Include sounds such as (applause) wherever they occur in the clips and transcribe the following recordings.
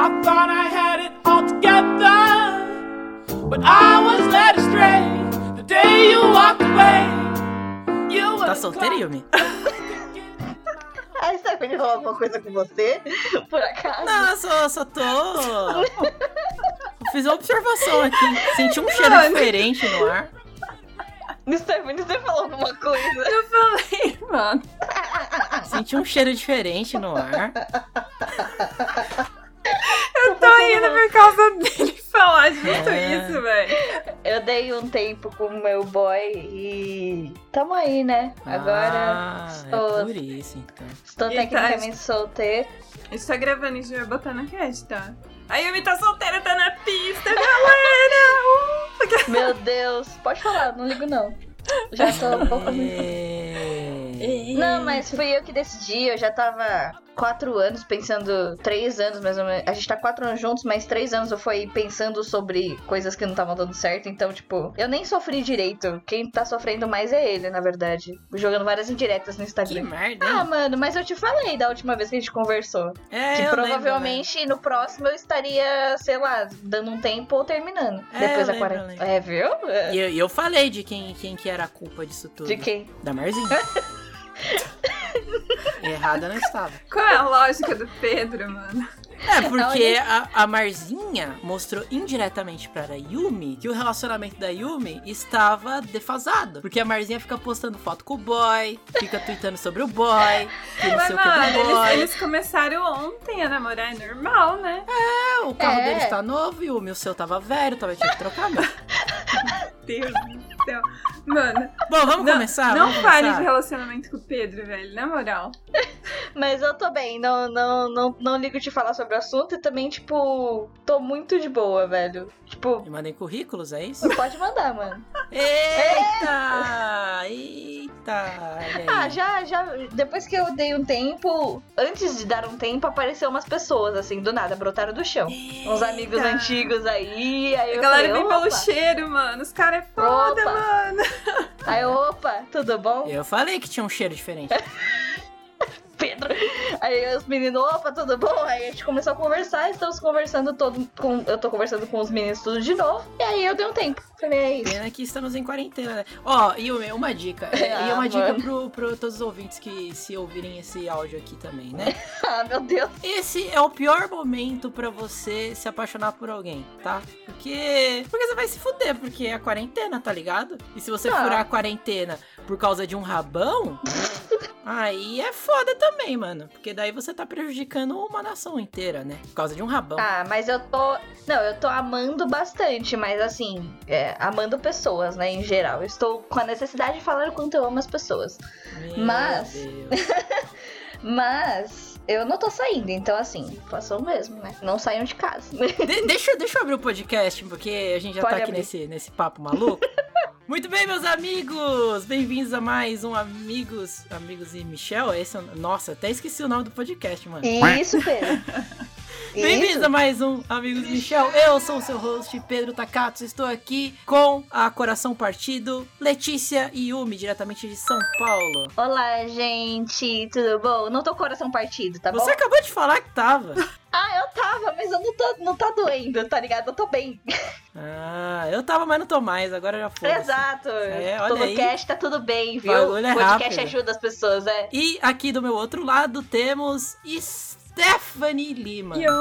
I thought I had it all together, but I was led astray the day you walked away. You Tá solteira, Yumi? A Stephanie falou alguma coisa com você? (laughs) Por acaso? Não, só, só tô. (laughs) Fiz uma observação aqui. Senti um cheiro diferente no ar. Stephanie, você falou alguma coisa? Eu falei, mano. (laughs) Senti um cheiro diferente no ar. Eu tô indo por causa dele (laughs) falar justo É. isso, velho. Eu dei um tempo com o meu boy e tamo aí, né? Agora ah, estou, é por isso, então. estou E tecnicamente solteira. A gente tá gravando e gente vai botar na cast, tá? A Yumi tá solteira, tá na pista, galera! Uh! Meu Deus, pode falar, não ligo não. Já tô um pouco. É... Não, mas fui eu que decidi, eu já tava quatro anos pensando, três anos mais ou menos. A gente tá quatro anos juntos, mas três anos eu fui pensando sobre coisas que não estavam dando certo. Então, tipo, eu nem sofri direito. Quem tá sofrendo mais é ele, na verdade. Jogando várias indiretas no Que Instagram. merda, Ah, hein? mano, mas eu te falei da última vez que a gente conversou. É, que provavelmente no próximo eu estaria, sei lá, dando um tempo ou terminando. É, depois da lembro, quarentena. lembro. É, viu? lembro. É. E eu, eu falei de quem, quem que era a culpa disso tudo. De quem? Da Marzinha. (laughs) Errada não estava. Qual é a lógica do Pedro, mano? É, porque a, a Marzinha mostrou indiretamente para a Yumi que o relacionamento da Yumi estava defasado. Porque a Marzinha fica postando foto com o boy, fica tweetando sobre o boy, que não sei o que do boy. eles, eles começaram ontem a namorar, é normal, né? É, o carro É. deles tá novo, Yumi, o seu tava velho, tava tinha que trocar. Meu. (laughs) (laughs) Deus do céu. Mano, Bom, vamos não, começar? não vamos fale começar? de relacionamento com o Pedro, velho, na moral. (laughs) Mas eu tô bem, não, não, não, não ligo de falar sobre o assunto e também, tipo, tô muito de boa, velho. Tipo, Me mandem currículos, é isso? (laughs) pode mandar, mano. Eita! Eita! olha aí. Ah, já, já. Depois que eu dei um tempo, antes de dar um tempo, apareceu umas pessoas, assim, do nada, brotaram do chão. Uns amigos Eita. antigos aí, aí A eu galera falei, vem pelo cheiro, mano. Os caras é foda, Opa. mano. (laughs) Aí, opa, tudo bom? Eu falei que tinha um cheiro diferente. (laughs) Pedro. Aí os meninos, opa, tudo bom? Aí a gente começou a conversar, estamos conversando todo. Com, eu tô conversando com os meninos tudo de novo. E aí eu dei um tempo. É. Pena que estamos em quarentena, né? Ó, e uma- dica. (laughs) é, e uma dica pro, pro todos os ouvintes que se ouvirem esse áudio aqui também, né? (laughs) Ah, meu Deus. Esse é o pior momento pra você se apaixonar por alguém, tá? Porque. Porque você vai se fuder, porque é a quarentena, tá ligado? E se você Ah. furar a quarentena por causa de um rabão. (laughs) Aí é foda também, mano. Porque daí você tá prejudicando uma nação inteira, né? Por causa de um rabão. Ah, mas eu tô. Não, eu tô amando bastante, mas assim, é, amando pessoas, né, em geral. Eu estou com a necessidade de falar o quanto eu amo as pessoas. Meu mas-. (laughs) Mas eu não tô saindo, então assim, façam mesmo, né? Não saiam de casa. De- deixa, deixa eu abrir o podcast, porque a gente já Pode tá aqui abrir. nesse, nesse papo maluco. (laughs) Muito bem, meus amigos! Bem-vindos a mais um Amigos Amigos e Michel. Esse é Nossa, até esqueci o nome do podcast, mano. Isso, Pedro. (laughs) Bem-vindos a mais um Amigos Michel. Eu sou o seu host, Pedro Takatos. Estou aqui com a Coração Partido, Letícia e Yumi, diretamente de São Paulo. Olá, gente, tudo bom? Não tô com o coração partido, tá Você bom? acabou de falar que tava. (laughs) Ah, eu tava, mas eu não tô, não tá doendo, tá ligado? Eu tô bem. Ah, eu tava, mas não tô mais. Agora já foi. Exato. É, olha Todo aí. cast tá tudo bem, viu? Bagulho é Podcast rápido. ajuda as pessoas, é. E aqui do meu outro lado temos Stephanie Lima. Yo!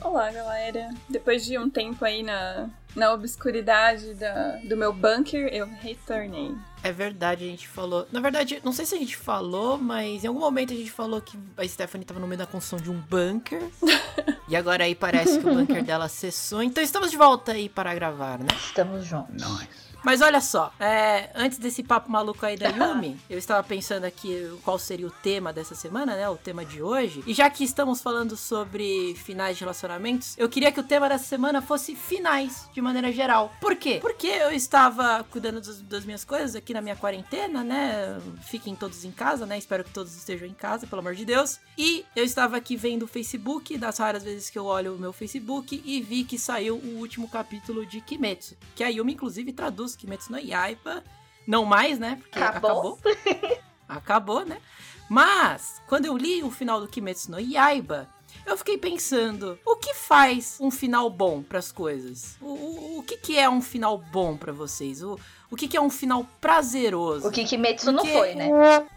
Olá, galera. Depois de um tempo aí na, na obscuridade da, do meu bunker, eu retornei. É verdade, a gente falou. Na verdade, não sei se a gente falou, mas em algum momento a gente falou que a Stephanie tava no meio da construção de um bunker. (laughs) e agora aí parece que o bunker dela cessou. Então estamos de volta aí para gravar, né? Estamos juntos. Mas olha só, é, antes desse papo maluco aí da (laughs) Yumi, eu estava pensando aqui qual seria o tema dessa semana, né? O tema de hoje. E já que estamos falando sobre finais de relacionamentos, eu queria que o tema dessa semana fosse finais, de maneira geral. Por quê? Porque eu estava cuidando das, das minhas coisas aqui na minha quarentena, né? Fiquem todos em casa, né? Espero que todos estejam em casa, pelo amor de Deus. E eu estava aqui vendo o Facebook, das raras vezes que eu olho o meu Facebook, e vi que saiu o último capítulo de Kimetsu. Que a Yumi, inclusive, traduz Kimetsu no Yaiba. Não mais, né? Porque Acabou. acabou. (laughs) Acabou, né? Mas, quando eu li o final do Kimetsu no Yaiba, eu fiquei pensando, o que faz um final bom pras coisas? O, o, o que, que é um final bom pra vocês? O, o que, que é um final prazeroso? O que Kimetsu não Porque- foi, né?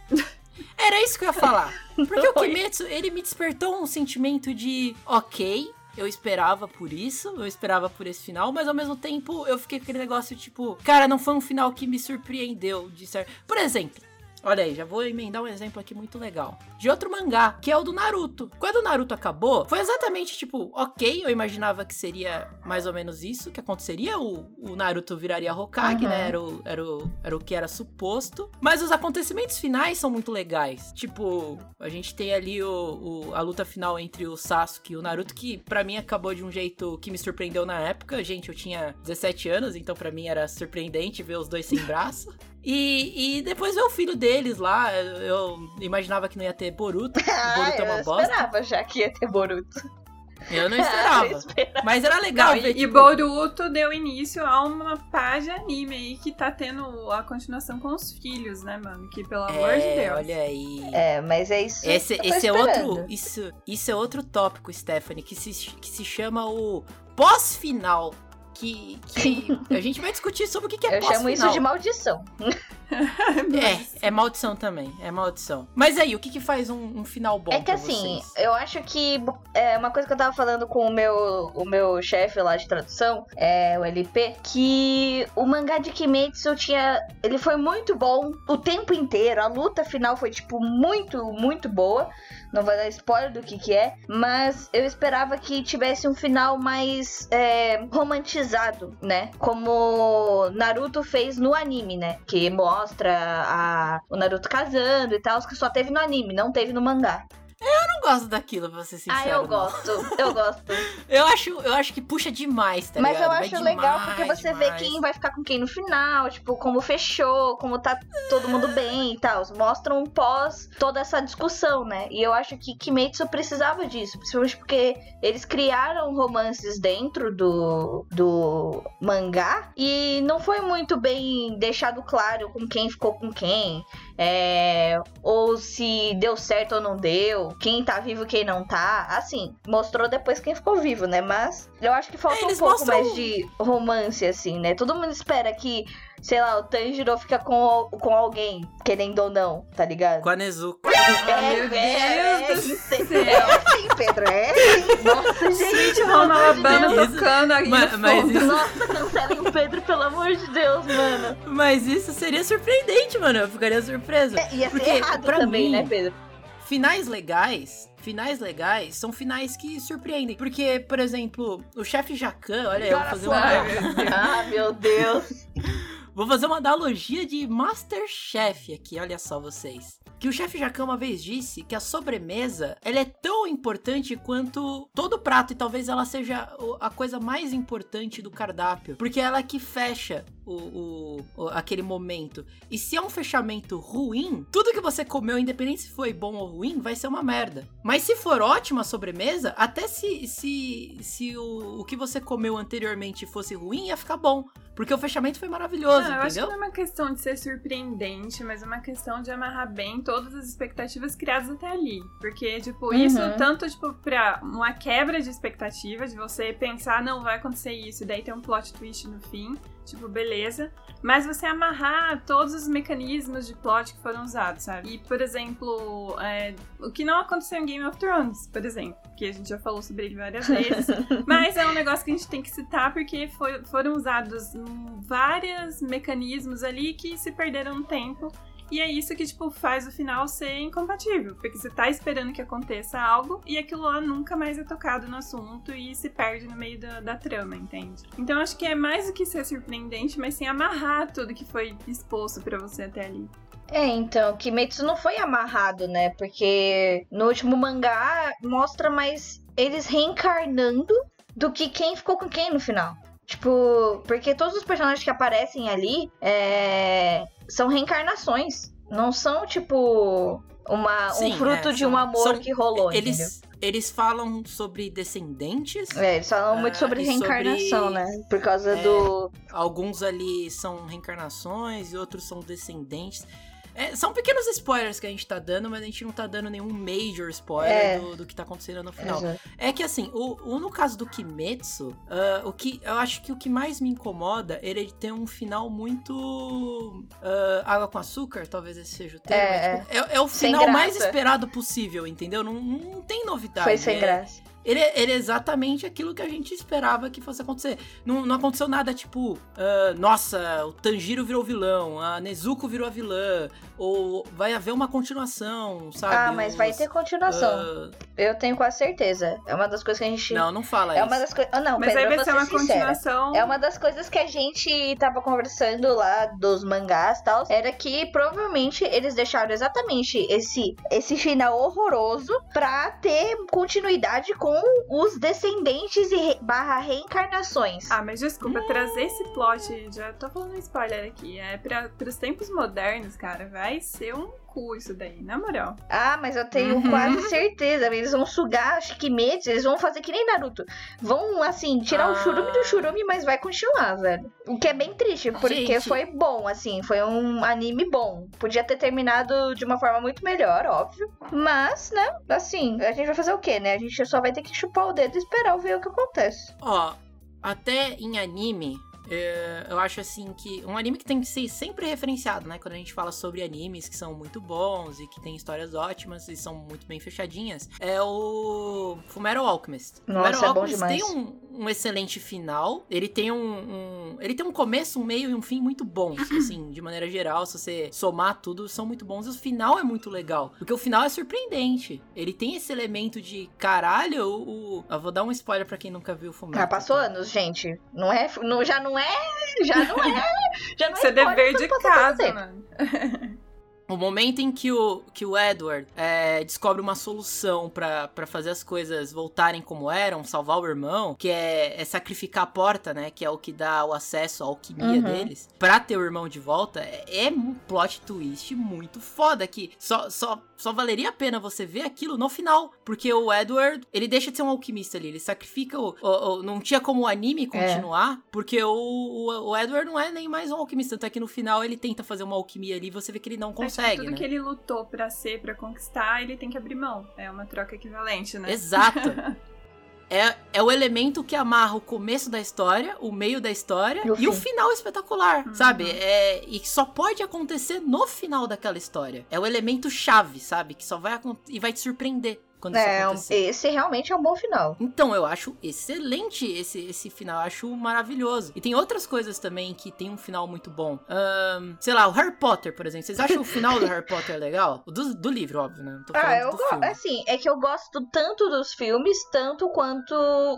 (laughs) Era isso que eu ia falar. (laughs) Porque o Kimetsu, ele me despertou um sentimento de, ok, eu esperava por isso, eu esperava por esse final, mas ao mesmo tempo eu fiquei com aquele negócio tipo, cara, não foi um final que me surpreendeu de certo. Por exemplo, olha aí, já vou emendar um exemplo aqui muito legal. De outro mangá, que é o do Naruto. Quando o Naruto acabou, foi exatamente tipo, ok, eu imaginava que seria mais ou menos isso que aconteceria. O, o Naruto viraria Hokage, Uhum. né? Era o, era, o, era o que era suposto. Mas os acontecimentos finais são muito legais. Tipo, a gente tem ali o, o- a luta final entre o Sasuke e o Naruto, que pra mim acabou de um jeito que me surpreendeu na época. Gente, eu tinha 17 anos, então pra mim era surpreendente ver os dois sem braço. (laughs) E, e depois ver o filho deles lá. Eu, imaginava que não ia ter Boruto. (laughs) Ah, Boruto é uma eu bosta. esperava já que ia ter Boruto. Eu não (laughs) Eu esperava. esperava. Mas era legal Não, ver. e, e tipo, Boruto deu início a uma página anime aí que tá tendo a continuação com os filhos, né, mano? Que pelo amor de é, Deus. olha aí. É, mas é isso. Esse, que eu tô esse é outro. Isso, isso é outro tópico, Stephanie, que se, que se chama o pós-final. Que, que a gente vai discutir sobre o que, é Eu chamo isso de maldição. (laughs) É, é maldição também, é maldição. Mas aí, o que, que faz um, um final bom É que pra assim, vocês? eu acho que é uma coisa que eu tava falando com o meu, o meu chefe lá de tradução, é o LP, que o mangá de Kimetsu tinha. Ele foi muito bom o tempo inteiro. A luta final foi, tipo, muito, muito boa. Não vai dar spoiler do que que é, mas eu esperava que tivesse um final mais é, romantizado, né? Como Naruto fez no anime, né? Que mostra a, o Naruto casando e tal, que só teve no anime, não teve no mangá. Gosto daquilo, pra ser sincero. ah, eu não. gosto, eu gosto. (laughs) Eu acho, eu acho que puxa demais, tá Mas ligado? eu Vai acho legal porque você vê demais. quem vai ficar com quem no final, tipo, como fechou, como tá todo mundo bem e tal. Mostram um pós toda essa discussão, né? E eu acho que Kimetsu precisava disso, principalmente porque eles criaram romances dentro do, do mangá e não foi muito bem deixado claro com quem ficou com quem. É, ou se deu certo ou não deu, quem tá vivo e quem não tá. Assim, mostrou depois quem ficou vivo, né? Mas eu acho que falta É, um pouco mostram- mais de romance, assim, né? Todo mundo espera que, sei lá, o Tanjiro fica com, com alguém, querendo ou não, tá ligado? Com a Nezuko. Ah, meu Deus do é, céu. É sim, Pedro, é sim. Nossa, gente, amor de Alabama Deus. tocando aí Mas- no mas fundo. isso- Nossa, cancelem o Pedro, pelo amor de Deus, mano. Mas isso seria surpreendente, mano. Eu ficaria surpresa. É, ia ser Porque, errado pra também, mim, né, Pedro? Finais legais, finais legais são finais que surpreendem. Porque, por exemplo, o chefe Jacan, olha, eu vou fazer uma, Ah, meu Deus. (laughs) vou fazer uma analogia de Masterchef aqui, olha só vocês. Que o chefe Jacan uma vez disse que a sobremesa, ela é tão importante quanto todo prato e talvez ela seja a coisa mais importante do cardápio, porque é ela que fecha o, o- o- aquele momento. E se é um fechamento ruim, tudo que você comeu, independente se foi bom ou ruim, vai ser uma merda. Mas se for ótima a sobremesa, até se, se, se o, o que você comeu anteriormente fosse ruim, ia ficar bom. Porque o fechamento foi maravilhoso, Não, eu acho que entendeu? não é uma questão de ser surpreendente, mas é uma questão de amarrar bem todas as expectativas criadas até ali. Porque, tipo, Uhum. isso tanto, tipo, pra uma quebra de expectativa, de você pensar, não, vai acontecer isso, e daí tem um plot twist no fim, tipo, beleza. Mas você amarrar todos os mecanismos de plot que foram usados, sabe? E, por exemplo, é, o que não aconteceu em Game of Thrones, por exemplo, que a gente já falou sobre ele várias (laughs) vezes. Mas é um negócio que a gente tem que citar porque foi- foram usados vários mecanismos ali que se perderam no tempo. E é isso que, tipo, faz o final ser incompatível. Porque você tá esperando que aconteça algo e aquilo lá nunca mais é tocado no assunto e se perde no meio da, da trama, entende? Então acho que é mais do que ser surpreendente, mas sim amarrar tudo que foi exposto pra você até ali. É, então, Kimetsu não foi amarrado, né? Porque no último mangá mostra mais eles reencarnando do que quem ficou com quem no final. Tipo, porque todos os personagens que aparecem ali é, são reencarnações. Não são, tipo, uma, Sim, um fruto é, de um amor são- que rolou, entendeu? Eles, eles falam sobre descendentes. É, eles falam muito Ah, sobre e sobre- reencarnação, né? Por causa É. do. Alguns ali são reencarnações e outros são descendentes. É, são pequenos spoilers que a gente tá dando, mas a gente não tá dando nenhum major spoiler É. do, do que tá acontecendo no final. Exato. É que assim, o, o- no caso do Kimetsu, ah, o que eu acho que o que mais me incomoda é ele ter um final muito ah, água com açúcar, talvez esse seja o termo. É, mas, tipo, é, é o Sem final mais esperado possível, entendeu? Não, não tem novidade. Foi sem é- graça. Ele, ele é exatamente aquilo que a gente esperava que fosse acontecer. Não, não aconteceu nada tipo, ah, nossa, o Tanjiro virou vilão, a Nezuko virou a vilã, ou vai haver uma continuação, sabe? Ah, mas vai Os, ter continuação. ah, Eu tenho quase certeza. É uma das coisas que a gente. não, não fala é isso. uma das coisas. Ah, não, Mas Pedro, aí vai ser uma sincera. continuação. É uma das coisas que a gente tava conversando lá dos mangás e tal. Era que provavelmente eles deixaram exatamente esse, esse final horroroso pra ter continuidade com os descendentes e barra reencarnações. Ah, mas desculpa, trazer esse plot, já tô falando um spoiler aqui, é pra, pros tempos modernos, cara, vai ser um cu isso daí, na moral. Ah, mas eu tenho Uhum. quase certeza. Eles vão sugar acho que Kimetsu, eles vão fazer que nem Naruto. Vão, assim, tirar o Ah. churume do churume, mas vai continuar, velho. O que é bem triste, porque Gente. foi bom, assim, foi um anime bom. Podia ter terminado de uma forma muito melhor, óbvio. Mas, né, assim, a gente vai fazer o quê, né? A gente só vai ter que chupar o dedo e esperar ver o que acontece. Ó, até em anime, é, eu acho assim que. Um anime que tem que ser sempre referenciado, né? Quando a gente fala sobre animes que são muito bons e que tem histórias ótimas e são muito bem fechadinhas, é o Fumero Alchemist. Nossa, Fumero é bom Alchemist tem um, um excelente final. Ele tem um, um- Ele tem um começo, um meio e um fim muito bons. (clears throat) assim, de maneira geral, se você somar tudo, são muito bons. E o final é muito legal. Porque o final é surpreendente. Ele tem esse elemento de caralho, o. Eu vou dar um spoiler pra quem nunca viu o Fumero. Ah, passou anos, gente. Não é, não, já não é, já não é, já não Isso é spoiler dever de casa, mano. O momento em que o, que o Edward é, descobre uma solução pra pra fazer as coisas voltarem como eram, salvar o irmão, que é, é sacrificar a porta, né? Que é o que dá o acesso à alquimia Uhum. deles, pra ter o irmão de volta, é, é um plot twist muito foda. Que só, só, só valeria a pena você ver aquilo no final. Porque o Edward, ele deixa de ser um alquimista ali, ele sacrifica o. o- o- não tinha como o anime continuar, porque o, o, o Edward não é nem mais um alquimista. Tanto é que no final ele tenta fazer uma alquimia ali, você vê que ele não É, tipo, consegue. tudo né? que ele lutou pra ser, pra conquistar, ele tem que abrir mão. É uma troca equivalente, né? Exato. (laughs) É, é o elemento que amarra o começo da história, o meio da história E e o o, fim. final espetacular, Uhum. sabe? É, e só pode acontecer no final daquela história. É o elemento chave, sabe? Que só vai e vai te surpreender quando É, isso um- acontecer. esse realmente é um bom final. Então, eu acho excelente esse, esse final, eu acho maravilhoso. E tem outras coisas também que tem um final muito bom. Ahn, sei lá, o Harry Potter, por exemplo. Vocês acham o final do Harry Potter (laughs) legal? O Do, do livro, óbvio, né? Não tô falando Ah, eu do gosto. filme. Assim, é que eu gosto tanto dos filmes, tanto quanto.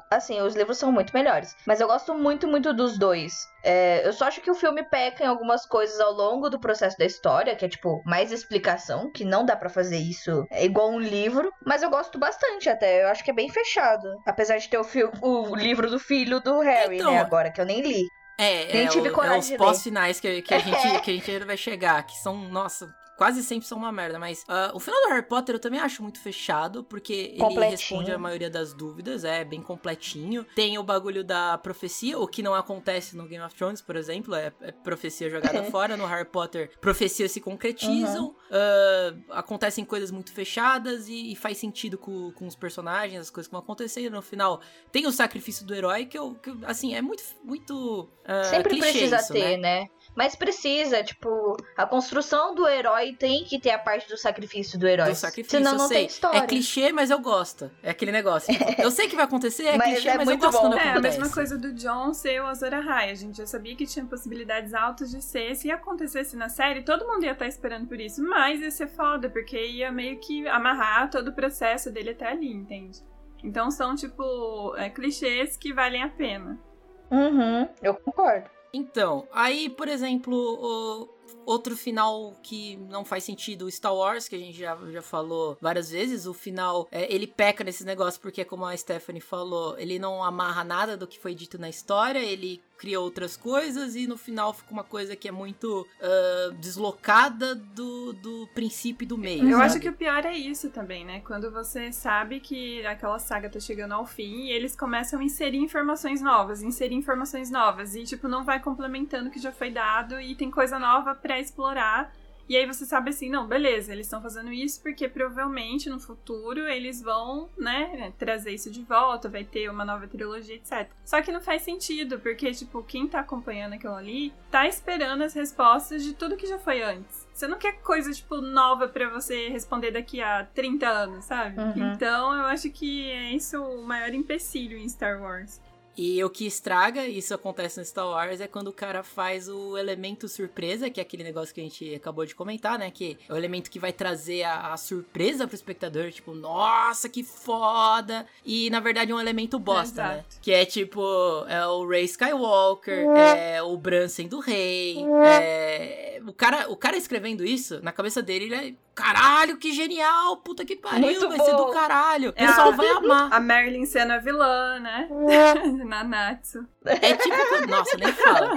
Assim, os livros são muito melhores. Mas eu gosto muito, muito dos dois. É, eu só acho que o filme peca em algumas coisas ao longo do processo da história, que é tipo, mais explicação, que não dá pra fazer isso é igual um livro. Mas eu gosto bastante até. Eu acho que é bem fechado. Apesar de ter o, o livro do filho do Harry, Então, né, agora, que eu nem li. É, Nem é, tive o- coragem é os pós-finais que, que, a gente, (laughs) que a gente ainda vai chegar, que são, nossa, quase sempre são uma merda, mas ah, o final do Harry Potter eu também acho muito fechado, porque ele responde a maioria das dúvidas, é bem completinho. Tem o bagulho da profecia, o que não acontece no Game of Thrones, por exemplo, é, é profecia jogada (laughs) fora. No Harry Potter, profecias se concretizam, Uhum. ah, acontecem coisas muito fechadas e, e faz sentido com, com os personagens, as coisas que vão acontecendo. No final, tem o sacrifício do herói, que, eu, que assim, é muito, muito ah, Sempre clichê precisa isso, ter, né? né? Mas precisa, tipo, a construção do herói tem que ter a parte do sacrifício do herói. Do sacrifício, Senão eu não sei. tem história. É clichê, mas eu gosto. É aquele negócio. (laughs) eu sei que vai acontecer, é Mas clichê, é mas eu muito gosto bom. É, a acontece. mesma coisa do John ser o Azor Ahai. A gente já sabia que tinha possibilidades altas de ser. Se acontecesse na série, todo mundo ia estar esperando por isso. Mas ia ser foda, porque ia meio que amarrar todo o processo dele até ali, entende? Então são, tipo, é, clichês que valem a pena. Uhum, eu concordo. Então, aí, por exemplo, o outro final que não faz sentido, o Star Wars, que a gente já, já falou várias vezes, o final, é, ele peca nesses negócios porque, como a Stephanie falou, ele não amarra nada do que foi dito na história, ele cria outras coisas e no final fica uma coisa que é muito ah, deslocada do, do princípio e do meio. Eu sabe? acho que o pior é isso também, né? Quando você sabe que aquela saga tá chegando ao fim e eles começam a inserir informações novas, inserir informações novas e, tipo, não vai complementando o que já foi dado e tem coisa nova pra explorar. E aí você sabe assim, não, beleza, eles estão fazendo isso porque provavelmente no futuro eles vão, né, trazer isso de volta, vai ter uma nova trilogia, etc. Só que não faz sentido, porque, tipo, quem tá acompanhando aquilo ali tá esperando as respostas de tudo que já foi antes. Você não quer coisa, tipo, nova para você responder daqui a 30 anos, sabe? Uhum. Então eu acho que é isso o maior empecilho em Star Wars. E o que estraga, isso acontece no Star Wars, é quando o cara faz o elemento surpresa, que é aquele negócio que a gente acabou de comentar, né? Que é o elemento que vai trazer a, a surpresa pro espectador, tipo, nossa, que foda! E na verdade é um elemento bosta, né? Que é tipo, é o Rey Skywalker, é o Bran sendo rei, é... O cara, o cara escrevendo isso, na cabeça dele, ele é. Caralho, que genial! Puta que pariu, Muito vai ser do bom. caralho. O É pessoal a- vai amar. A Marilyn sendo a vilã, né? (laughs) Nanatsu. É tipo. quando- Nossa, nem fala.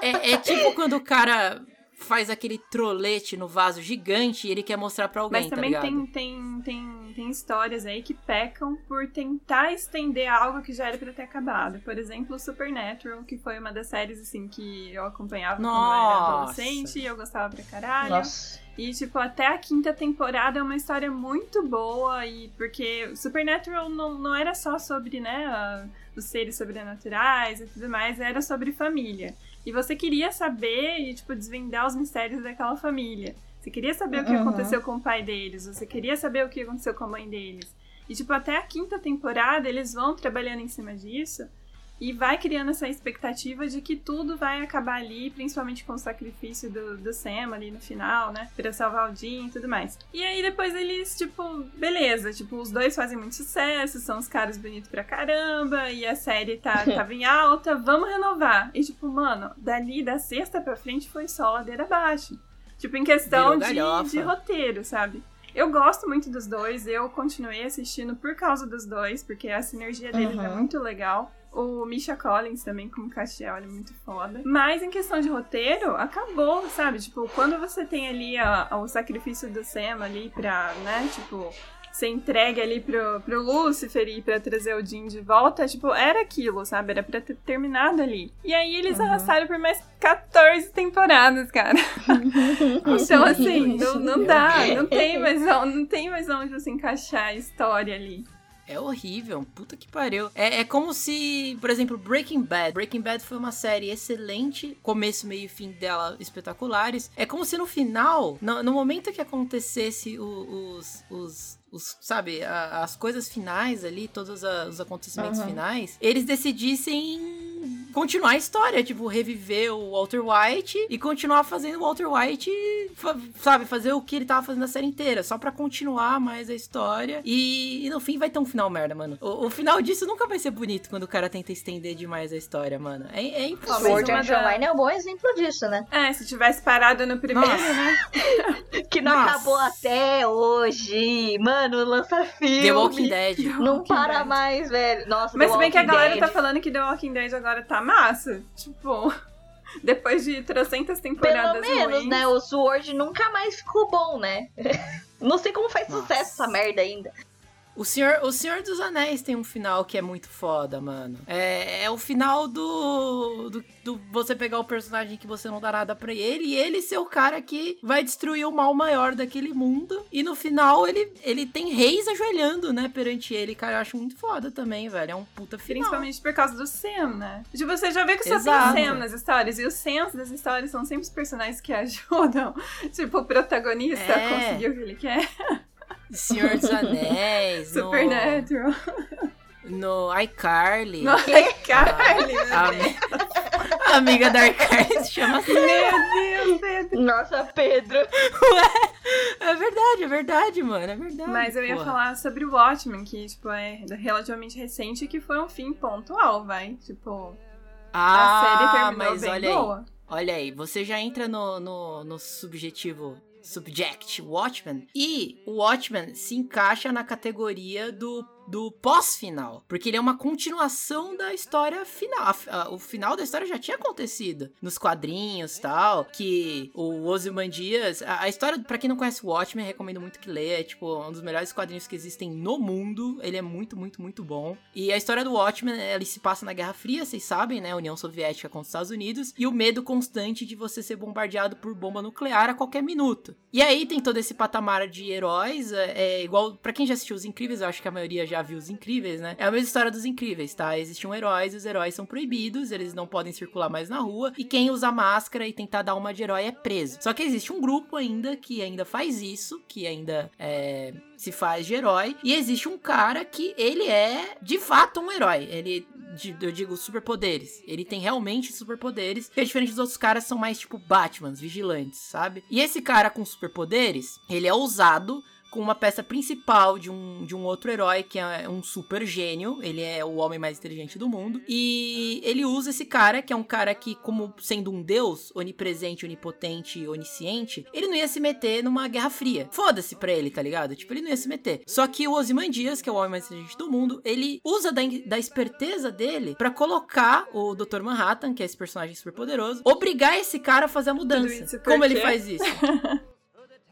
É, é tipo quando o cara faz aquele trolete no vaso gigante e ele quer mostrar pra alguém, Mas tá também ligado? tem, tem, tem, tem histórias aí que pecam por tentar estender algo que já era pra ter acabado. Por exemplo, Supernatural, que foi uma das séries assim que eu acompanhava quando eu era Nossa. adolescente e eu gostava pra caralho. Nossa. E, tipo, até a quinta temporada é uma história muito boa, e porque Supernatural não, não era só sobre, né, a- os seres sobrenaturais e tudo mais, era sobre família. E você queria saber e, tipo, desvendar os mistérios daquela família. Você queria saber o que Uhum. aconteceu com o pai deles, você queria saber o que aconteceu com a mãe deles. E, tipo, até a quinta temporada eles vão trabalhando em cima disso. E vai criando essa expectativa de que tudo vai acabar ali, principalmente com o sacrifício do, do Sam ali no final, né? Pra salvar o Jim e tudo mais. E aí depois eles, tipo, beleza, tipo, os dois fazem muito sucesso, são os caras bonitos pra caramba, e a série tá, (laughs) tava em alta, vamos renovar. E tipo, mano, dali da sexta pra frente foi só ladeira abaixo. Tipo, em questão de, de roteiro, sabe? Eu gosto muito dos dois, eu continuei assistindo por causa dos dois, porque a sinergia deles é Uhum. muito legal. O Misha Collins também, como Castiel, ele é muito foda. Mas em questão de roteiro, acabou, sabe? Tipo, quando você tem ali a- o sacrifício do Sam ali pra, né, tipo, ser entregue ali pro, pro Lucifer e pra trazer o Jim de volta, tipo, era aquilo, sabe? Era pra ter terminado ali. E aí eles Uhum. arrastaram por mais 14 temporadas, cara. (laughs) Então, assim, não, não dá, não tem (laughs) mais, não tem mais onde você encaixar a história ali. É horrível, puta que pariu. É, é como se, por exemplo, Breaking Bad. Breaking Bad foi uma série excelente, começo, meio e fim dela espetaculares. É como se no final, no, no momento que acontecesse o- os, os, os, sabe, a- as coisas finais ali, todos a- os acontecimentos Uhum. finais, eles decidissem continuar a história, tipo, reviver o Walter White e continuar fazendo o Walter White, sabe, fazer o que ele tava fazendo a série inteira, só pra continuar mais a história. E, e no fim vai ter um final merda, mano. O, o final disso nunca vai ser bonito quando o cara tenta estender demais a história, mano. É, é O impossível. Sword uma Art da- Online é um bom exemplo disso, né? É, se tivesse parado no primeiro, Nossa. né? (laughs) Que não Nossa. acabou até hoje. Mano, lança filme. The Walking Dead. Não Walking para Dead. mais, velho. Nossa, Mas The se bem que a galera Dead. tá falando que The Walking Dead agora tá massa. Tipo, (laughs) depois de trocentas Pelo temporadas menos, ruins. né? O Sword nunca mais ficou bom, né? (laughs) Não sei como faz Nossa. sucesso essa merda ainda. O Senhor, o Senhor dos Anéis tem um final que é muito foda, mano. É, é o final do, do, do você pegar o personagem que você não dá nada pra ele e ele ser o cara que vai destruir o mal maior daquele mundo. E no final ele, ele tem reis ajoelhando, né, perante ele. Cara, eu acho muito foda também, velho. É um puta final. Principalmente por causa do Sam, né? Tipo, você já vê que só Exato. tem Sam nas histórias. E os Sams das histórias são sempre os personagens que (laughs) ajudam, tipo, o protagonista a É. conseguir o que ele quer. Senhor dos (laughs) Anéis, no, Supernatural. no iCarly. Nossa, Carly, meu A, Deus. a (laughs) amiga da se chama assim. Meu Deus, Pedro. Nossa, Pedro. É verdade, é verdade, mano. É verdade. Mas eu ia porra. falar sobre o Watchmen, que, tipo, é relativamente recente e que foi um fim pontual, vai. Tipo, a série Ah, terminou mas bem olha aí. boa. Olha aí, você já entra no, no, no subjetivo subject Watchmen e o Watchmen se encaixa na categoria do do pós-final. Porque ele é uma continuação da história final. O final da história já tinha acontecido nos quadrinhos tal. Que o Ozymandias. A, a história, pra quem não conhece o Watchmen, recomendo muito que leia. É tipo um dos melhores quadrinhos que existem no mundo. Ele é muito, muito, muito bom. E a história do Watchmen, ele se passa na Guerra Fria, vocês sabem, né? União Soviética contra os Estados Unidos. E o medo constante de você ser bombardeado por bomba nuclear a qualquer minuto. E aí tem todo esse patamar de heróis. É, é igual. Pra quem já assistiu Os Incríveis, eu acho que a maioria já viu Os Incríveis, né? É a mesma história dos Incríveis, tá? Existiam heróis, os heróis são proibidos, eles não podem circular mais na rua. E quem usa máscara e tentar dar uma de herói é preso. Só que existe um grupo ainda que ainda faz isso, que ainda é, se faz de herói. E existe um cara que ele é de fato um herói. Ele, eu digo, superpoderes. Ele tem realmente superpoderes. Que é diferente dos outros caras, são mais tipo Batmans, vigilantes, sabe? E esse cara com superpoderes, ele é ousado. Com uma peça principal de um, de um outro herói que é um super gênio. Ele é o homem mais inteligente do mundo. E ele usa esse cara, que é um cara que, como sendo um deus onipresente, onipotente, onisciente, ele não ia se meter numa guerra fria. Foda-se pra ele, tá ligado? Tipo, ele não ia se meter. Só que o Ozymandias, que é o homem mais inteligente do mundo, ele usa da, da esperteza dele pra colocar o Dr. Manhattan, que é esse personagem super poderoso, obrigar esse cara a fazer a mudança. Como ele faz isso? (laughs)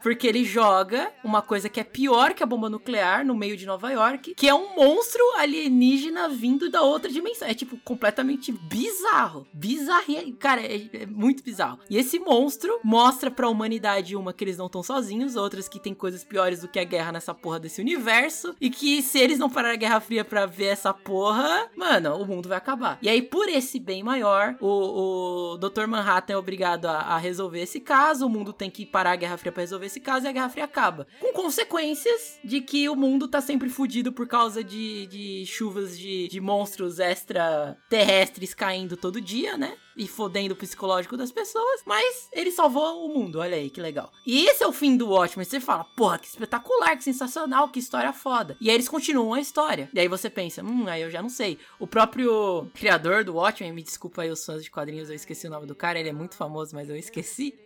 Porque ele joga uma coisa que é pior que a bomba nuclear no meio de Nova York, que é um monstro alienígena vindo da outra dimensão. É, tipo, completamente bizarro. Bizarro. Cara, é, é muito bizarro. E esse monstro mostra pra humanidade, uma, que eles não estão sozinhos, outras que tem coisas piores do que a guerra nessa porra desse universo, e que se eles não pararem a Guerra Fria pra ver essa porra, mano, o mundo vai acabar. E aí, por esse bem maior, o, o Dr. Manhattan é obrigado a, a resolver esse caso, o mundo tem que parar a Guerra Fria pra resolver esse caso e a Guerra Fria acaba. Com consequências de que o mundo tá sempre fudido por causa de, de chuvas de, de monstros extraterrestres caindo todo dia, né? E fodendo o psicológico das pessoas, mas ele salvou o mundo, olha aí que legal. E esse é o fim do Watchmen. Você fala, porra, que espetacular, que sensacional, que história foda. E aí eles continuam a história. E aí você pensa, hum, aí eu já não sei. O próprio criador do Watchmen, me desculpa aí os fãs de quadrinhos, eu esqueci o nome do cara, ele é muito famoso, mas eu esqueci.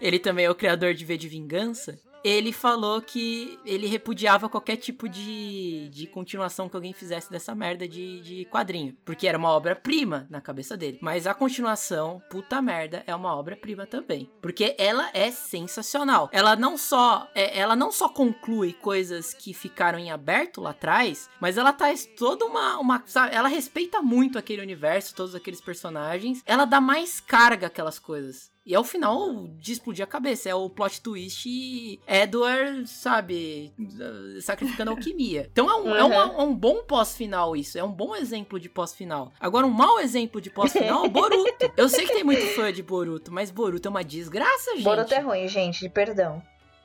Ele também é o criador de V de Vingança. Ele falou que ele repudiava qualquer tipo de, de continuação que alguém fizesse dessa merda de, de quadrinho. Porque era uma obra-prima na cabeça dele. Mas a continuação, puta merda, é uma obra-prima também. Porque ela é sensacional. Ela não só é, ela não só conclui coisas que ficaram em aberto lá atrás, mas ela traz toda uma, uma sabe, ela respeita muito aquele universo, todos aqueles personagens. Ela dá mais carga àquelas coisas. E é o final de explodir a cabeça. É o plot twist Edward, sabe, sacrificando a alquimia. Então é um, é uma- é um bom pós-final isso. É um bom exemplo de pós-final. Agora, um mau exemplo de pós-final é (laughs) o Boruto. Eu sei que tem muito fã de Boruto, mas Boruto é uma desgraça, gente. Boruto é ruim, gente, perdão.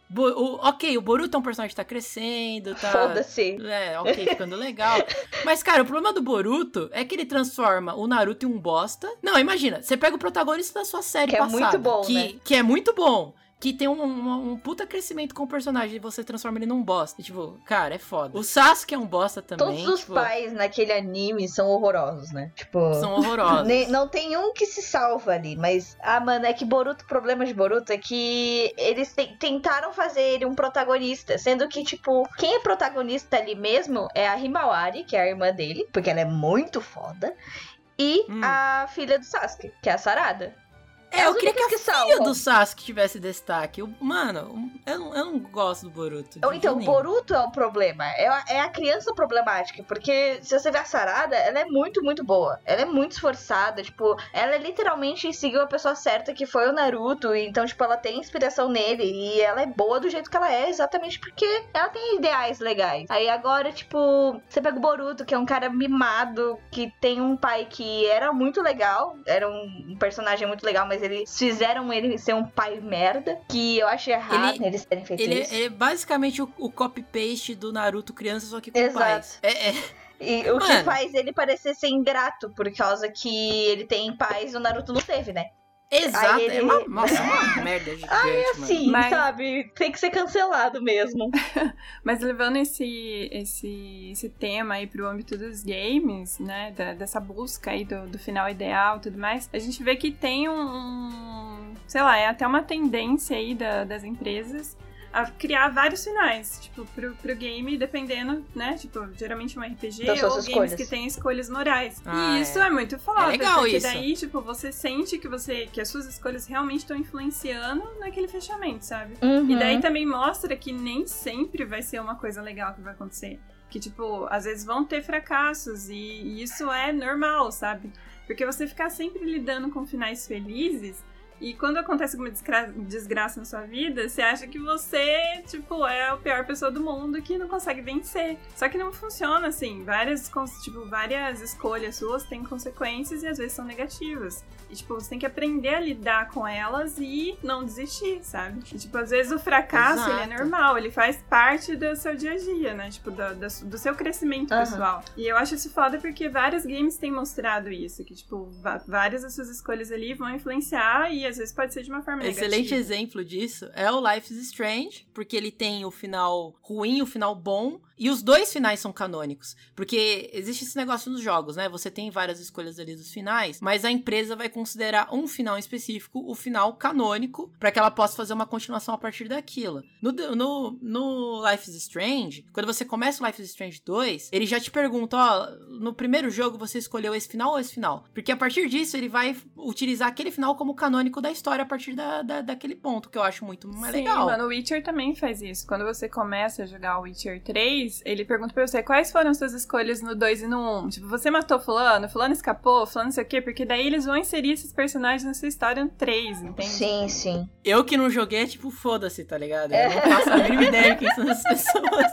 Bo- o- ok, o Boruto é um personagem que tá crescendo, tá... Foda-se. É, ok, ficando legal. Mas, cara, o problema do Boruto é que ele transforma o Naruto em um bosta. Não, imagina, você pega o protagonista da sua série Que é passada. muito bom, que, né? Que é muito bom. Que tem um, um, um puta crescimento com o personagem e você transforma ele num bosta. Tipo, cara, é foda. O Sasuke é um bosta também. Todos os tipo, pais naquele anime são horrorosos, né? Tipo. São (laughs) horrorosos. Ne- Não tem um que se salva ali, mas. Ah, mano, é que Boruto, o problema de Boruto é que eles te- tentaram fazer ele um protagonista, sendo que, tipo, quem é protagonista ali mesmo é a Himawari, que é a irmã dele, porque ela é muito foda, e Hum. a filha do Sasuke, que é a Sarada. É, eu queria que a únicas que filha do Sasuke tivesse destaque. Eu- mano, eu não, eu não gosto do Boruto. então, nenhum. Boruto é o problema. É a, é a criança problemática. Porque se você ver a Sarada, ela é muito, muito boa. Ela é muito esforçada. Tipo, ela literalmente seguiu a pessoa certa, que foi o Naruto. Então, tipo, ela tem inspiração nele. E ela é boa do jeito que ela é, exatamente porque ela tem ideais legais. Aí agora, tipo, você pega o Boruto, que é um cara mimado, que tem um pai que era muito legal. Era um um personagem muito legal, mas eles fizeram ele ser um pai merda. Que eu acho errado Ele- eles terem feito Ele, isso. ele é basicamente o, o copy-paste do Naruto criança, só que com Exato. pais. É, é, E o que Mano. faz ele parecer ser ingrato, por causa que ele tem pais e o Naruto não teve, né? Exato. É ele- uma, (laughs) nossa, uma merda gigante, mano. Sim, Mas- sabe? Tem que ser cancelado mesmo. (laughs) Mas levando esse, esse, esse tema aí pro âmbito dos games, né? da- dessa busca aí do, do final ideal e tudo mais, a gente vê que tem um, um- Sei lá, é até uma tendência aí da- das empresas a criar vários finais, tipo, pro, pro game, dependendo, né? Tipo, geralmente um RPG Das ou games escolhas. que tem escolhas morais. Ah, e isso é. é, muito foda, É legal porque isso. daí, tipo, você sente que você que as suas escolhas realmente estão influenciando naquele fechamento, sabe? Uhum. E daí também mostra que nem sempre vai ser uma coisa legal que vai acontecer. Que, tipo, às vezes vão ter fracassos e, e isso é normal, sabe? Porque você ficar sempre lidando com finais felizes e quando acontece alguma desgra- desgraça na sua vida, você acha que você, tipo, é a pior pessoa do mundo que não consegue vencer. Só que não funciona assim. Várias, tipo, várias escolhas suas têm consequências e às vezes são negativas. E, tipo, você tem que aprender a lidar com elas e não desistir, sabe? E, tipo, às vezes o fracasso, ele é normal, ele faz parte do seu dia a dia, né? Tipo, do, do, seu crescimento Aham. pessoal. E eu acho isso foda porque vários games têm mostrado isso, que, tipo, várias das suas escolhas ali vão influenciar e às vezes pode ser de uma forma Excelente negativa. exemplo disso é o Life is Strange, porque ele tem o final ruim o final bom, e os dois finais são canônicos. Porque existe esse negócio nos jogos, né? Você tem várias escolhas ali dos finais, mas a empresa vai considerar um final específico o final canônico, para que ela possa fazer uma continuação a partir daquilo. No, no, no Life is Strange, quando você começa o Life is Strange 2, ele já te pergunta: ó, no primeiro jogo você escolheu esse final ou esse final? Porque a partir disso ele vai utilizar aquele final como canônico da história a partir da, da- daquele ponto, que eu acho muito mais Sim, legal. mano, o Witcher também faz isso. Quando você começa a jogar o Witcher 3, ele pergunta pra você quais foram suas escolhas no 2 e no 1. Tipo, você matou fulano, fulano escapou, fulano não sei o quê, porque daí eles vão inserir esses personagens nessa história no 3, entende? Sim, sim. Eu que não joguei é tipo, foda-se, tá ligado? É. Eu não faço a mínima ideia de quem são essas (laughs) pessoas.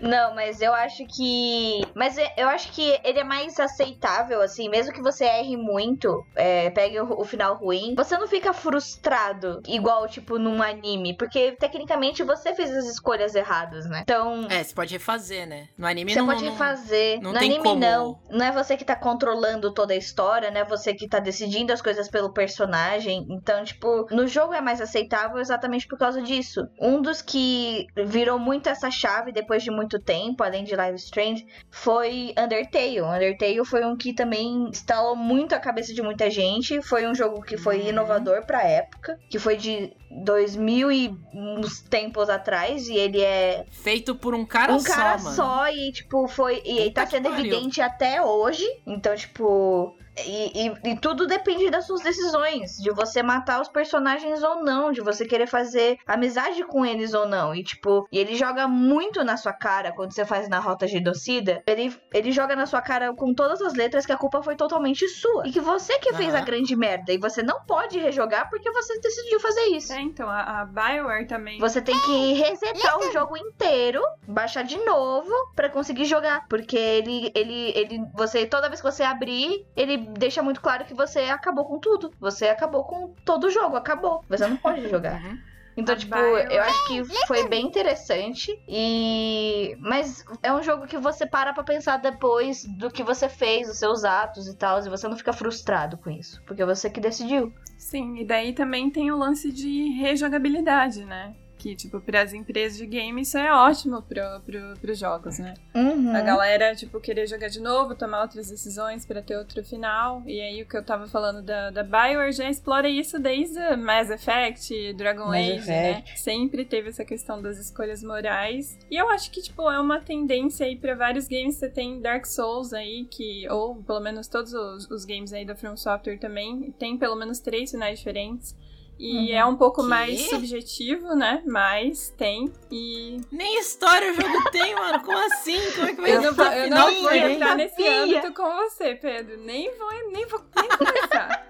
Não, mas eu acho que. Mas é- eu acho que ele é mais aceitável, assim, mesmo que você erre muito, é, pegue o, o final ruim, você não fica frustrado, igual, tipo, num anime. Porque tecnicamente você fez as escolhas erradas, né? Então. É, você pode refazer, né? No anime Você não, pode não- refazer. não no tem anime, como- não. Não é você que tá controlando toda a história, não é você que tá decidindo as coisas pelo personagem. Então, tipo, no jogo é mais aceitável exatamente por causa disso. Um dos que virou muito essa chave depois de muito tempo, além de Live Strange, foi Undertale. Undertale foi um que também instalou muito a cabeça de muita gente. Foi um jogo que foi Uhum. inovador pra época, que foi de 2000 e uns tempos atrás, e ele é Feito por um cara um só, cara mano. só e, tipo, foi. E Puta tá sendo pariu. evidente até hoje. Então, tipo. E, e- e tudo depende das suas decisões. De você matar os personagens ou não. De você querer fazer amizade com eles ou não. E, tipo, e ele joga muito na sua cara quando você faz na rota genocida. Ele, ele joga na sua cara com todas as letras que a culpa foi totalmente sua. E que você que fez a grande merda. E você não pode rejogar porque você decidiu fazer isso. É, então, a, a Bioware também. Você tem que resetar o jogo inteiro, baixar de novo pra conseguir jogar, porque ele ele ele você toda vez que você abrir, ele deixa muito claro que você acabou com tudo. Você acabou com todo o jogo, acabou. Você não pode (laughs) jogar. Uhum. Então, tipo, eu acho que foi bem interessante e mas é um jogo que você para pra pensar depois do que você fez, os seus atos e tal, e você não fica frustrado com isso, porque você que decidiu. Sim, e daí também tem o lance de rejogabilidade, né? Que, tipo, para as empresas de game isso é ótimo pro, pro, pros jogos, né? Uhum. A galera, tipo, querer jogar de novo, tomar outras decisões pra ter outro final. E aí, o que eu tava falando da, da Bioware já explora isso desde Mass Effect, Dragon Mass Age, né? Effect. Sempre teve essa questão das escolhas morais. E eu acho que, tipo, é uma tendência aí pra vários games. Você tem Dark Souls aí, que... Ou, pelo menos, todos os, os games aí da From Software também. Tem, pelo menos, três finais diferentes. E Uhum. é um pouco Quê? mais subjetivo, né? Mas tem. E Nem história o jogo tem, mano. Como assim? Como é que vai Eu não, ter eu não vou entrar nesse Sabia. âmbito com você, Pedro. Nem vou, nem vou, nem começar. (laughs)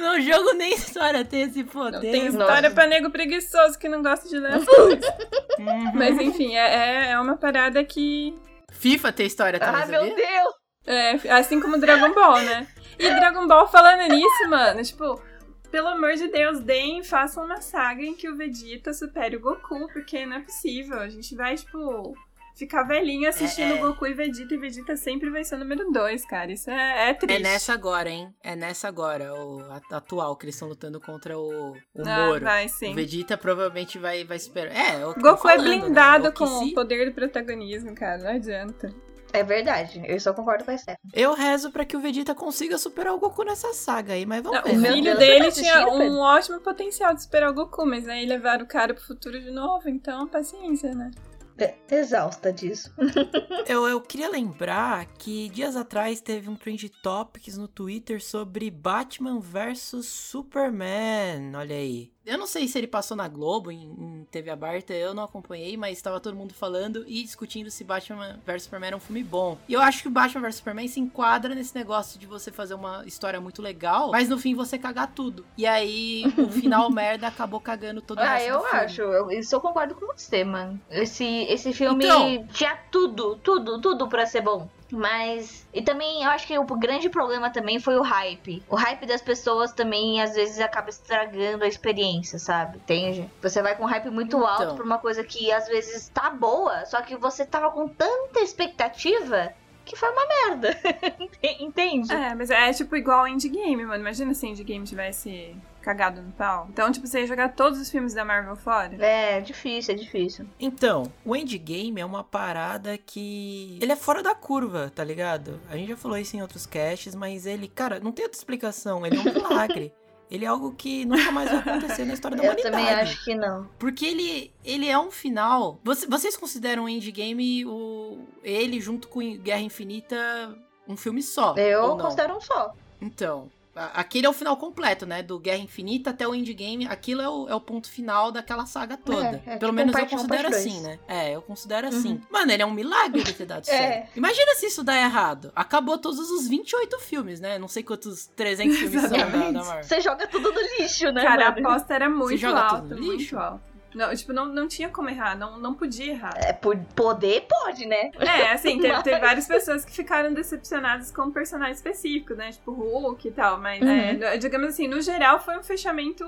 No jogo nem história tem esse Não poder. tem Nossa. história pra nego preguiçoso que não gosta de ler as coisas. Uhum. Mas enfim, é, é uma parada que. FIFA tem história também, Ah, sabia? meu Deus! É, assim como Dragon Ball, né? E Dragon Ball falando nisso, mano, tipo. Pelo amor de Deus, deem, façam uma saga em que o Vegeta supere o Goku, porque não é possível. A gente vai, tipo, ficar velhinho assistindo É, é. Goku e Vegeta, e Vegeta sempre vai ser o número 2, cara. Isso é, é triste. É nessa agora, hein? É nessa agora, o atual, que eles estão lutando contra o, o Ah, Moro. vai, O sim. Vegeta provavelmente vai, vai superar. É, é o Goku é falando, né? blindado É o com se- o poder do protagonismo, cara. Não adianta. É verdade, eu só concordo com a Stephanie. Eu rezo pra que o Vegeta consiga superar o Goku nessa saga aí, mas vamos Não, ver. o né? filho dele tinha um ótimo potencial de superar o Goku, mas aí levaram o cara pro futuro de novo, então paciência, né? É, exausta disso. (laughs) Eu, eu queria lembrar que dias atrás teve um Trend Topics no Twitter sobre Batman vs Superman. Olha aí. Eu não sei se ele passou na Globo, em, em TV aberta, eu não acompanhei, mas estava todo mundo falando e discutindo se Batman vs Superman era um filme bom. E eu acho que o Batman vs Superman se enquadra nesse negócio de você fazer uma história muito legal, mas no fim você cagar tudo. E aí o final (laughs) merda acabou cagando todo o Ah, resto eu acho. Eu, isso eu concordo com você, mano. Esse, esse filme Então. tinha tudo, tudo, tudo pra ser bom. Mas. E também, eu acho que o grande problema também foi o hype. O hype das pessoas também, às vezes, acaba estragando a experiência, sabe? Entende? Você vai com um hype muito Então. alto pra uma coisa que às vezes tá boa, só que você tava com tanta expectativa que foi uma merda. (laughs) Entende? É, mas é tipo igual Endgame, mano. Imagina se Endgame tivesse cagado no pau. Então, tipo, você ia jogar todos os filmes da Marvel fora. É, difícil, é difícil. Então, o Endgame é uma parada que. Ele é fora da curva, tá ligado? A gente já falou isso em outros casts, mas ele, cara, não tem outra explicação. Ele é um (laughs) milagre. Ele é algo que nunca mais vai acontecer na história da Eu humanidade. também acho que não. Porque ele, ele é um final. Você- vocês consideram o Endgame, o, ele junto com Guerra Infinita, um filme só? Eu ou não? considero um só. Então, aquele é o final completo, né? Do Guerra Infinita até o Endgame, aquilo é o, é o ponto final daquela saga toda. É, é Pelo tipo menos um eu um, considero assim, né? É, eu considero assim. Mano, ele é um milagre ele ter dado (laughs) É. certo. Imagina se isso dá errado. Acabou todos os 28 filmes, né? Não sei quantos 300 filmes são da, Exatamente. da Marvel. Você joga tudo no lixo, né? Cara, a mano? aposta era muito joga tudo alta, no muito lixo? Não, tipo, não, não tinha como errar, não, não podia errar. É, por poder, pode, né? É, assim, teve, teve (laughs) Mas- várias pessoas que ficaram decepcionadas com um personagem específico, né? Tipo, Hulk e tal. Mas, Uhum. é, digamos assim, no geral foi um fechamento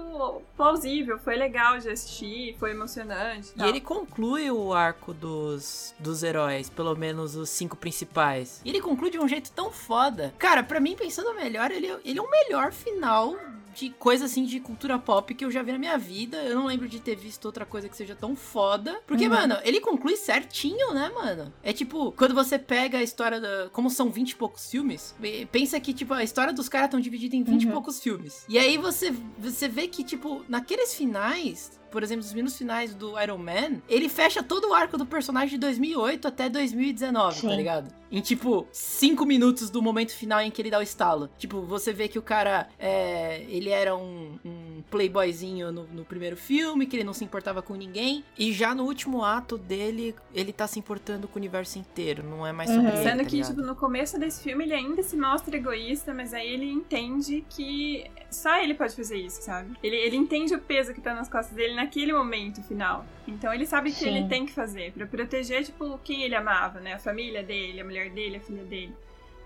plausível. Foi legal de assistir, foi emocionante. E tal. ele conclui o arco dos, dos heróis, pelo menos os cinco principais. E ele conclui de um jeito tão foda. Cara, pra mim, pensando melhor, ele, é- ele é o melhor final de coisa assim de cultura pop que eu já vi na minha vida. Eu não lembro de ter visto outra coisa que seja tão foda. Porque, Uhum. mano, ele conclui certinho, né, mano? É tipo, quando você pega a história da. Como são 20 e poucos filmes, e pensa que, tipo, a história dos caras estão dividida em 20 e Uhum. poucos filmes. E aí você, você vê que, tipo, naqueles finais. Por exemplo, os minutos finais do Iron Man, ele fecha todo o arco do personagem de 2008 até 2019, tá Sim. ligado? Em tipo, 5 minutos do momento final em que ele dá o estalo. Tipo, você vê que o cara, é, ele era um, um playboyzinho no, no primeiro filme, que ele não se importava com ninguém. E já no último ato dele, ele tá se importando com o universo inteiro. Não é mais sobre Uhum. ele, Sendo tá que, ligado? tipo, no começo desse filme ele ainda se mostra egoísta, mas aí ele entende que só ele pode fazer isso, sabe? Ele, ele entende o peso que tá nas costas dele naquele momento final. Então ele sabe o que ele tem que fazer pra proteger, tipo, quem ele amava, né? A família dele, a mulher dele, a filha dele.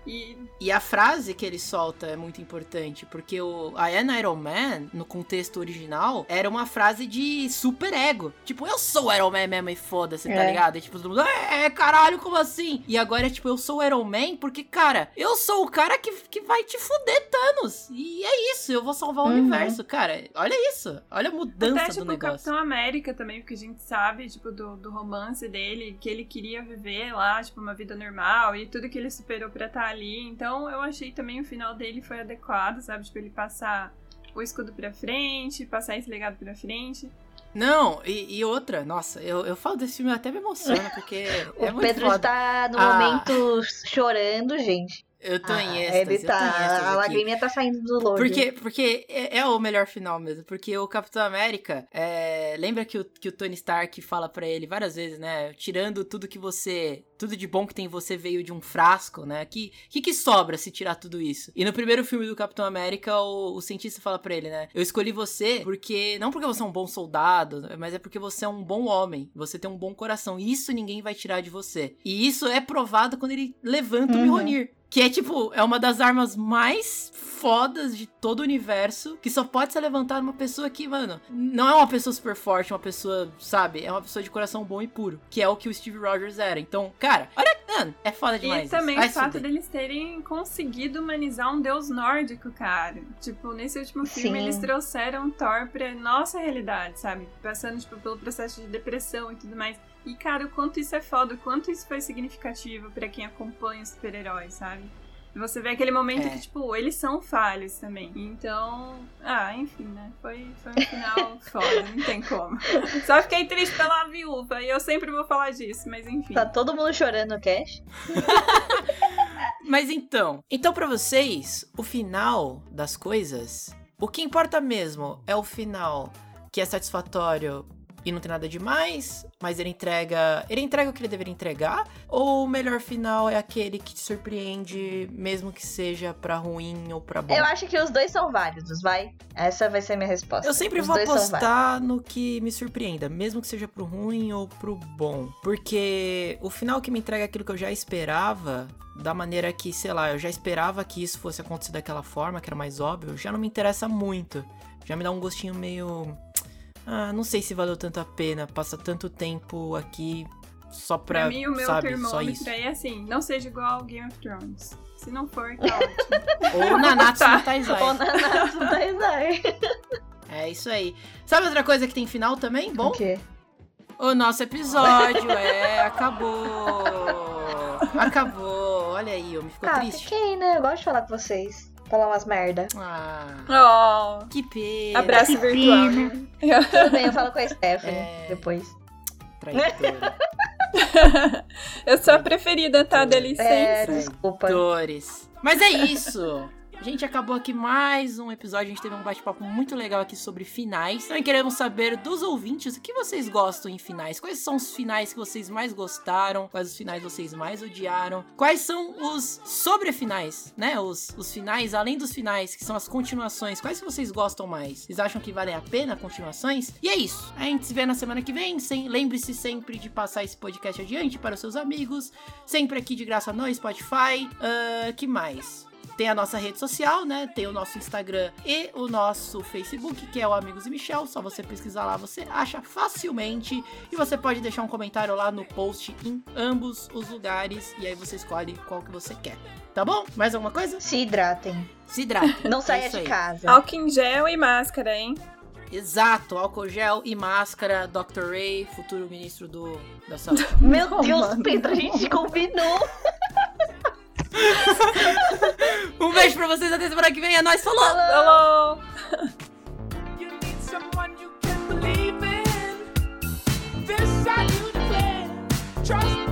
E E a frase que ele solta é muito importante, porque o I am Iron Man, no contexto original, era uma frase de super ego. Tipo, eu sou o Iron Man mesmo e foda-se, tá É. ligado? E tipo, todo mundo, é, caralho, como assim? E agora é tipo, eu sou o Iron Man porque, cara, eu sou o cara que, que vai te fuder, Thanos. E é isso, eu vou salvar o Uhum. universo, cara. Olha isso, olha a mudança até, do tipo, o negócio. Capitão América também, porque a gente sabe, tipo, do, do romance dele, que ele queria viver lá, tipo, uma vida normal e tudo que ele superou pra estar ali. Então, eu achei também o final dele foi adequado, sabe? Tipo, ele passar o escudo pra frente, passar esse legado pra frente. Não, e, e outra, nossa, eu, eu falo desse filme eu até me emociona, porque (laughs) O é muito Pedro foda. está no Ah. momento chorando, gente. Eu tô Ah, em êxtase, ele tá. A lagriminha tá saindo do louro. Porque, porque é, é o melhor final mesmo. Porque o Capitão América, é, lembra que o, que o Tony Stark fala pra ele várias vezes, né? Tirando tudo que você. Tudo de bom que tem em você veio de um frasco, né? Que que, que sobra se tirar tudo isso? E no primeiro filme do Capitão América, o, o cientista fala pra ele, né? Eu escolhi você porque. Não porque você é um bom soldado, mas é porque você é um bom homem. Você tem um bom coração. E isso ninguém vai tirar de você. E isso é provado quando ele levanta o Uhum. Mjolnir. Que é tipo, é uma das armas mais fodas de todo o universo. Que só pode ser levantada uma pessoa que, mano, não é uma pessoa super forte, uma pessoa, sabe? É uma pessoa de coração bom e puro. Que é o que o Steve Rogers era. Então, cara, olha, mano, é foda demais. e isso. também Vai o fato deles terem conseguido humanizar um deus nórdico, cara. Tipo, nesse último filme Sim. eles trouxeram Thor pra nossa realidade, sabe? Passando, tipo, pelo processo de depressão e tudo mais. E, cara, o quanto isso é foda, o quanto isso foi significativo pra quem acompanha os super-heróis, sabe? E você vê aquele momento É. que, tipo, eles são falhos também. Então, ah, enfim, né? Foi, foi um final (laughs) foda, não tem como. Só fiquei triste pela viúva, e eu sempre vou falar disso, mas enfim. Tá todo mundo chorando no cast. (laughs) Mas então, então para vocês, o final das coisas, o que importa mesmo é o final que é satisfatório e não tem nada demais, mas ele entrega, ele entrega o que ele deveria entregar, ou o melhor final é aquele que te surpreende, mesmo que seja pra ruim ou pra bom? Eu acho que os dois são válidos, vai. Essa vai ser a minha resposta. Eu sempre Os vou apostar no que me surpreenda, mesmo que seja pro ruim ou pro bom. Porque o final que me entrega aquilo que eu já esperava, da maneira que, sei lá, eu já esperava que isso fosse acontecer daquela forma, que era mais óbvio, já não me interessa muito. Já me dá um gostinho meio. Ah, não sei se valeu tanto a pena passar tanto tempo aqui só pra, Pra mim, o meu sabe, só termômetro isso. é assim, não seja igual ao Game of Thrones. Se não for, tá ótimo. (laughs) Ou Nanatsu Tá. no Taizai. Ou Nanatsu Taizai. (laughs) É isso aí. Sabe outra coisa que tem final também? Bom, O quê? O nosso episódio, é, acabou. Acabou. Olha aí, eu me ficou Ah, triste. fiquei, né? Eu gosto de falar com vocês. Falar umas merda. Ah, Oh, que pena. abraço virtual. né? Tudo bem, eu falo com a Stephanie É. depois. Traidora. (laughs) Eu sou a preferida, tá? Dá licença. É, desculpa. Traidores. Mas é isso. Gente, acabou aqui mais um episódio. A gente teve um bate-papo muito legal aqui sobre finais. Também queremos saber dos ouvintes o que vocês gostam em finais. Quais são os finais que vocês mais gostaram? Quais os finais vocês mais odiaram? Quais são os sobrefinais, né? Os, os finais, além dos finais, que são as continuações. Quais que vocês gostam mais? Vocês acham que valem a pena continuações? E é isso. A gente se vê na semana que vem. Sem, Lembre-se sempre de passar esse podcast adiante para os seus amigos. Sempre aqui de graça no Spotify. Ah, que mais? Tem a nossa rede social, né? Tem o nosso Instagram e o nosso Facebook, que é o Amigos e Michel. Só você pesquisar lá, você acha facilmente. E você pode deixar um comentário lá no post em ambos os lugares. E aí você escolhe qual que você quer. Tá bom? Mais alguma coisa? Se hidratem. Se hidrata. (laughs) Não É saia de aí. casa. Álcool em gel e máscara, hein? Exato, álcool gel e máscara, Dr. Ray, futuro ministro do, da saúde. Meu Não, Deus, mano. Pedro, a gente combinou. (laughs) (laughs) Um beijo pra vocês, até semana que vem. É nóis, falou! Falou! You